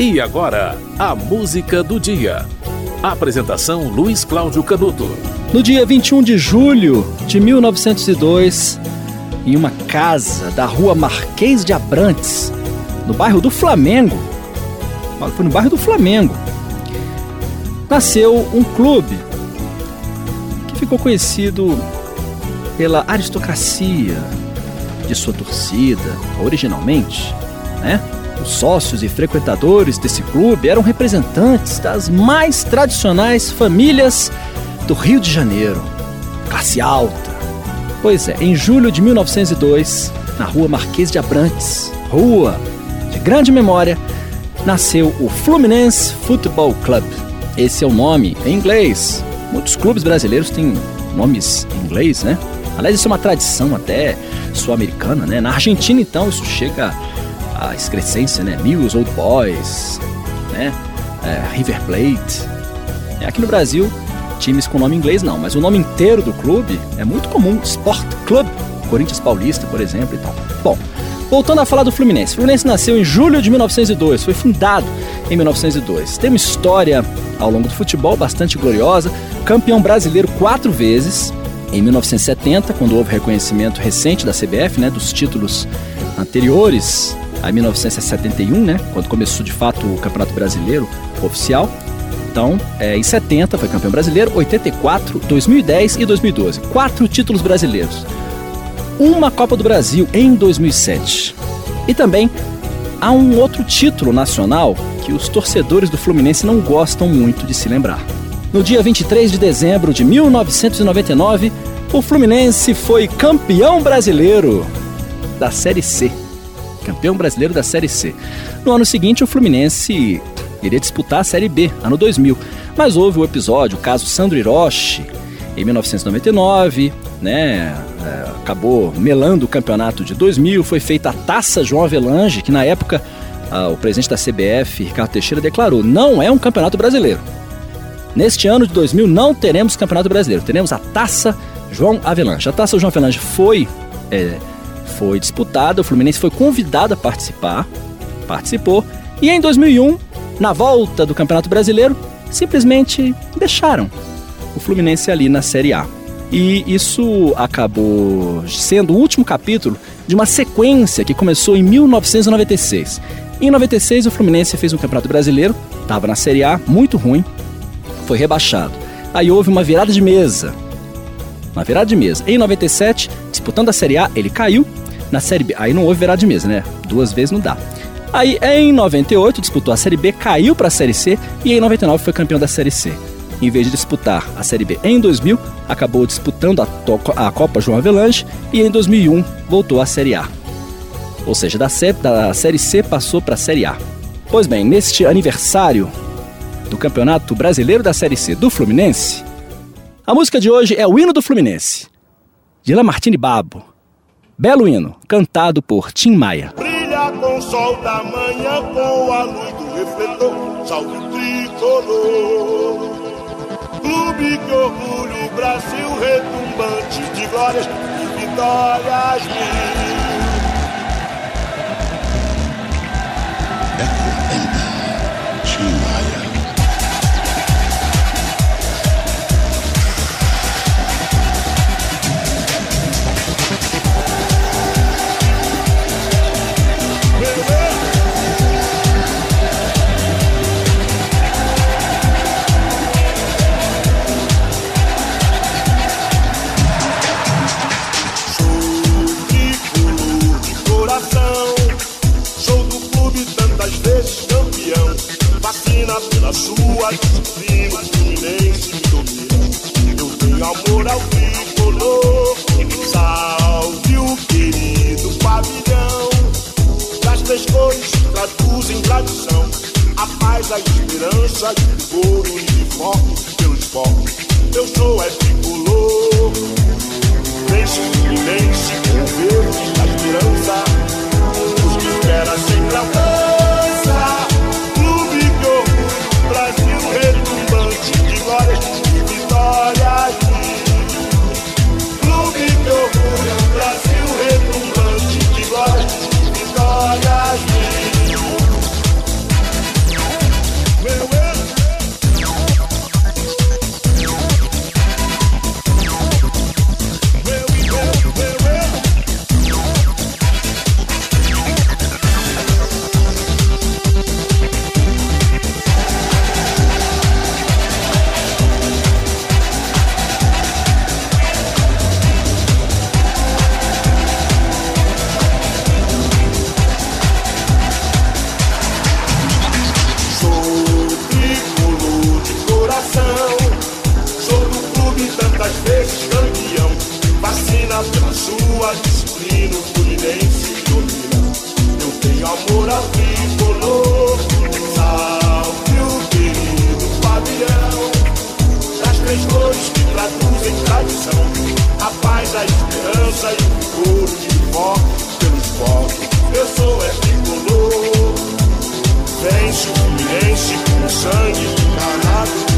E agora, a música do dia. Apresentação Luiz Cláudio Canuto. No dia 21 de julho de 1902, em uma casa da rua Marquês de Abrantes, no bairro do Flamengo, foi no bairro do Flamengo, nasceu um clube que ficou conhecido pela aristocracia de sua torcida, originalmente, né? Os sócios e frequentadores desse clube eram representantes das mais tradicionais famílias do Rio de Janeiro, classe alta. Pois é, em julho de 1902, na rua Marquês de Abrantes, rua de grande memória, nasceu o Fluminense Football Club. Esse é o nome em inglês. Muitos clubes brasileiros têm nomes em inglês, né? Aliás, isso é uma tradição até sul-americana, né? Na Argentina, então, isso chega a excrescência, né? Mills Old Boys, né? É, River Plate. É, aqui no Brasil, times com nome inglês não, mas o nome inteiro do clube é muito comum. Sport Club, Corinthians Paulista, por exemplo e tal. Bom, voltando a falar do Fluminense. O Fluminense nasceu em julho de 1902, foi fundado em 1902. Tem uma história ao longo do futebol bastante gloriosa. Campeão brasileiro quatro vezes, em 1970, quando houve reconhecimento recente da CBF, né, dos títulos anteriores a 1971, né, quando começou de fato o Campeonato Brasileiro oficial. Então, é, em 70 foi campeão brasileiro, 84, 2010 e 2012. Quatro títulos brasileiros. Uma Copa do Brasil em 2007. E também há um outro título nacional que os torcedores do Fluminense não gostam muito de se lembrar. No dia 23 de dezembro de 1999, o Fluminense foi campeão brasileiro da Série C campeão brasileiro da Série C. No ano seguinte, o Fluminense iria disputar a Série B, ano 2000. Mas houve o episódio, o caso Sandro Hiroshi, em 1999, né? É, acabou melando o campeonato de 2000, foi feita a Taça João Avelange, que na época o presidente da CBF, Ricardo Teixeira, declarou: não é um campeonato brasileiro. Neste ano de 2000 não teremos campeonato brasileiro, teremos a Taça João Avelange. A Taça João Avelange foi é, foi disputada, o Fluminense foi convidado a participar, participou, e em 2001, na volta do Campeonato Brasileiro, simplesmente deixaram o Fluminense ali na Série A. E isso acabou sendo o último capítulo de uma sequência que começou em 1996. Em 96, o Fluminense fez um Campeonato Brasileiro, estava na Série A, muito ruim, foi rebaixado. Aí houve uma virada de mesa. Uma virada de mesa. Em 97, disputando a Série A, ele caiu na Série B. Aí não houve virada de mesa, né? Duas vezes não dá. Aí em 98 disputou a Série B, caiu para a Série C e em 99 foi campeão da Série C. Em vez de disputar a Série B em 2000, acabou disputando a, a Copa João Avelange e em 2001 voltou à Série A. Ou seja, da, da Série C passou para a Série A. Pois bem, neste aniversário do Campeonato Brasileiro da Série C do Fluminense, a música de hoje é o hino do Fluminense, de Lamartine Babo. Belo hino, cantado por Tim Maia. Brilha com o sol da manhã, com a luz do refletor, salve tricolor. Clube que orgulha o Brasil, retumbante de glórias e vitórias mil. Pela sua disciplina, Fluminense me domina. Eu tenho amor ao tricolor, salve o querido pavilhão. Das três cores traduzem tradição, a paz, a esperança e o ouro uniforme pelo esporte. Eu sou é tricolor, vence Fluminense com verde hino fluminense me domina. Eu tenho amor ao tricolor. Salve o querido pavilhão. Das três cores que traduzem tradição. A paz, a esperança e o vigor de foco pelos focos. Eu sou é tricolor. Vence o Fluminense com sangue encarnado.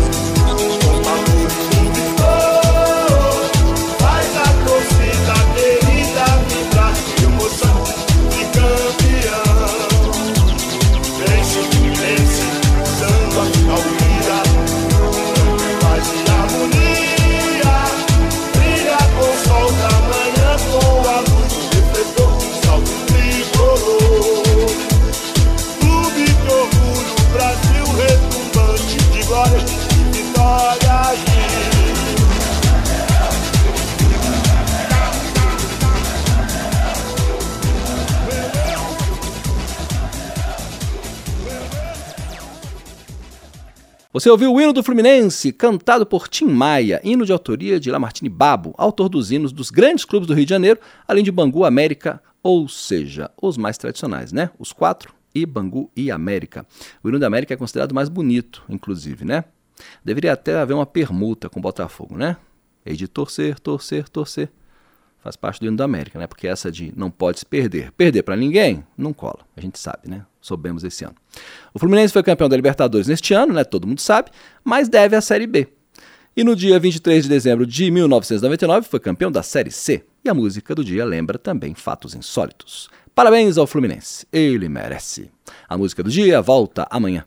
Você ouviu o hino do Fluminense, cantado por Tim Maia, hino de autoria de Lamartine Babo, autor dos hinos dos grandes clubes do Rio de Janeiro, além de Bangu, América, ou seja, os mais tradicionais, né? Os quatro, e Bangu e América. O hino da América é considerado mais bonito, inclusive, né? Deveria até haver uma permuta com o Botafogo, né? Hei de torcer, torcer, torcer. Faz parte do hino da América, né? Porque essa de não pode se perder. Perder para ninguém, não cola. A gente sabe, né? Soubemos esse ano. O Fluminense foi campeão da Libertadores neste ano, né? Todo mundo sabe, mas deve à Série B. E no dia 23 de dezembro de 1999 foi campeão da Série C. E a música do dia lembra também fatos insólitos. Parabéns ao Fluminense, ele merece. A música do dia volta amanhã.